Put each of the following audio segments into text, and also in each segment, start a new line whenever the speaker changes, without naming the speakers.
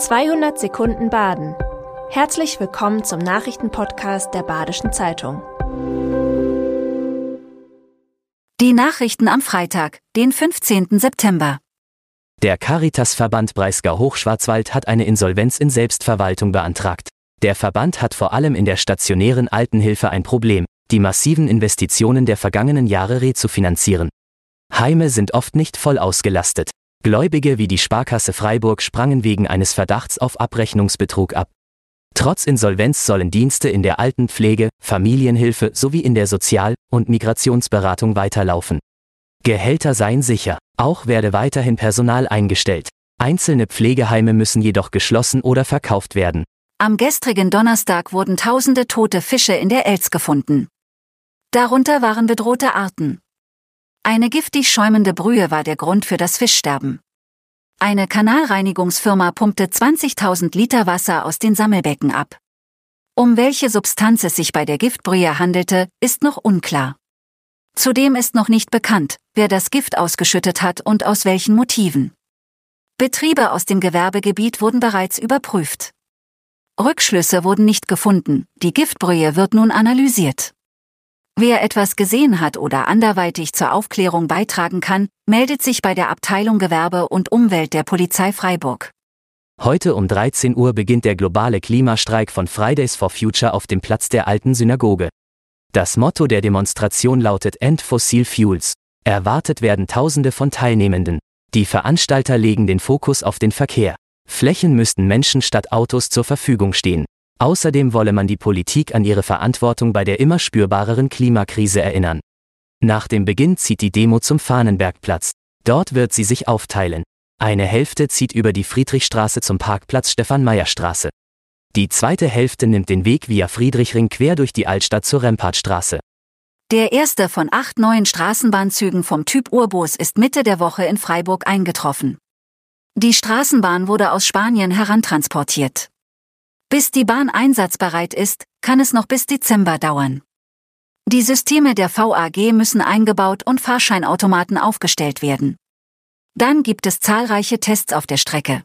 200 Sekunden Baden. Herzlich willkommen zum Nachrichtenpodcast der Badischen Zeitung.
Die Nachrichten am Freitag, den 15. September.
Der Caritas-Verband Breisgau Hochschwarzwald hat eine Insolvenz in Selbstverwaltung beantragt. Der Verband hat vor allem in der stationären Altenhilfe ein Problem, die massiven Investitionen der vergangenen Jahre rezufinanzieren. Heime sind oft nicht voll ausgelastet. Gläubige wie die Sparkasse Freiburg sprangen wegen eines Verdachts auf Abrechnungsbetrug ab. Trotz Insolvenz sollen Dienste in der Altenpflege, Familienhilfe sowie in der Sozial- und Migrationsberatung weiterlaufen. Gehälter seien sicher, auch werde weiterhin Personal eingestellt. Einzelne Pflegeheime müssen jedoch geschlossen oder verkauft werden.
Am gestrigen Donnerstag wurden tausende tote Fische in der Elz gefunden. Darunter waren bedrohte Arten. Eine giftig schäumende Brühe war der Grund für das Fischsterben. Eine Kanalreinigungsfirma pumpte 20.000 Liter Wasser aus den Sammelbecken ab. Um welche Substanz es sich bei der Giftbrühe handelte, ist noch unklar. Zudem ist noch nicht bekannt, wer das Gift ausgeschüttet hat und aus welchen Motiven. Betriebe aus dem Gewerbegebiet wurden bereits überprüft. Rückschlüsse wurden nicht gefunden, die Giftbrühe wird nun analysiert. Wer etwas gesehen hat oder anderweitig zur Aufklärung beitragen kann, meldet sich bei der Abteilung Gewerbe und Umwelt der Polizei Freiburg.
Heute um 13 Uhr beginnt der globale Klimastreik von Fridays for Future auf dem Platz der alten Synagoge. Das Motto der Demonstration lautet End Fossil Fuels. Erwartet werden Tausende von Teilnehmenden. Die Veranstalter legen den Fokus auf den Verkehr. Flächen müssten Menschen statt Autos zur Verfügung stehen. Außerdem wolle man die Politik an ihre Verantwortung bei der immer spürbareren Klimakrise erinnern. Nach dem Beginn zieht die Demo zum Fahnenbergplatz. Dort wird sie sich aufteilen. Eine Hälfte zieht über die Friedrichstraße zum Parkplatz Stefan-Meyer-Straße. Die zweite Hälfte nimmt den Weg via Friedrichring quer durch die Altstadt zur Rempartstraße.
Der erste von acht neuen Straßenbahnzügen vom Typ Urbus ist Mitte der Woche in Freiburg eingetroffen. Die Straßenbahn wurde aus Spanien herantransportiert. Bis die Bahn einsatzbereit ist, kann es noch bis Dezember dauern. Die Systeme der VAG müssen eingebaut und Fahrscheinautomaten aufgestellt werden. Dann gibt es zahlreiche Tests auf der Strecke.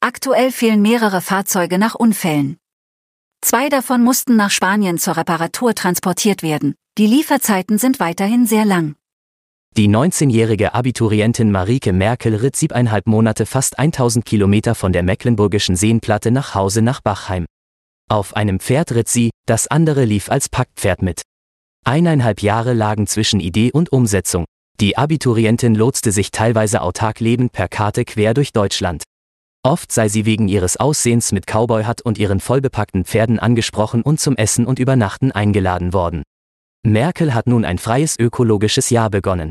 Aktuell fehlen mehrere Fahrzeuge nach Unfällen. Zwei davon mussten nach Spanien zur Reparatur transportiert werden. Die Lieferzeiten sind weiterhin sehr lang.
Die 19-jährige Abiturientin Marike Merkel ritt siebeneinhalb Monate fast 1000 Kilometer von der mecklenburgischen Seenplatte nach Hause nach Bachheim. Auf einem Pferd ritt sie, das andere lief als Packpferd mit. Eineinhalb Jahre lagen zwischen Idee und Umsetzung. Die Abiturientin lotste sich teilweise autark lebend per Karte quer durch Deutschland. Oft sei sie wegen ihres Aussehens mit Cowboyhat und ihren vollbepackten Pferden angesprochen und zum Essen und Übernachten eingeladen worden. Merkel hat nun ein freies ökologisches Jahr begonnen.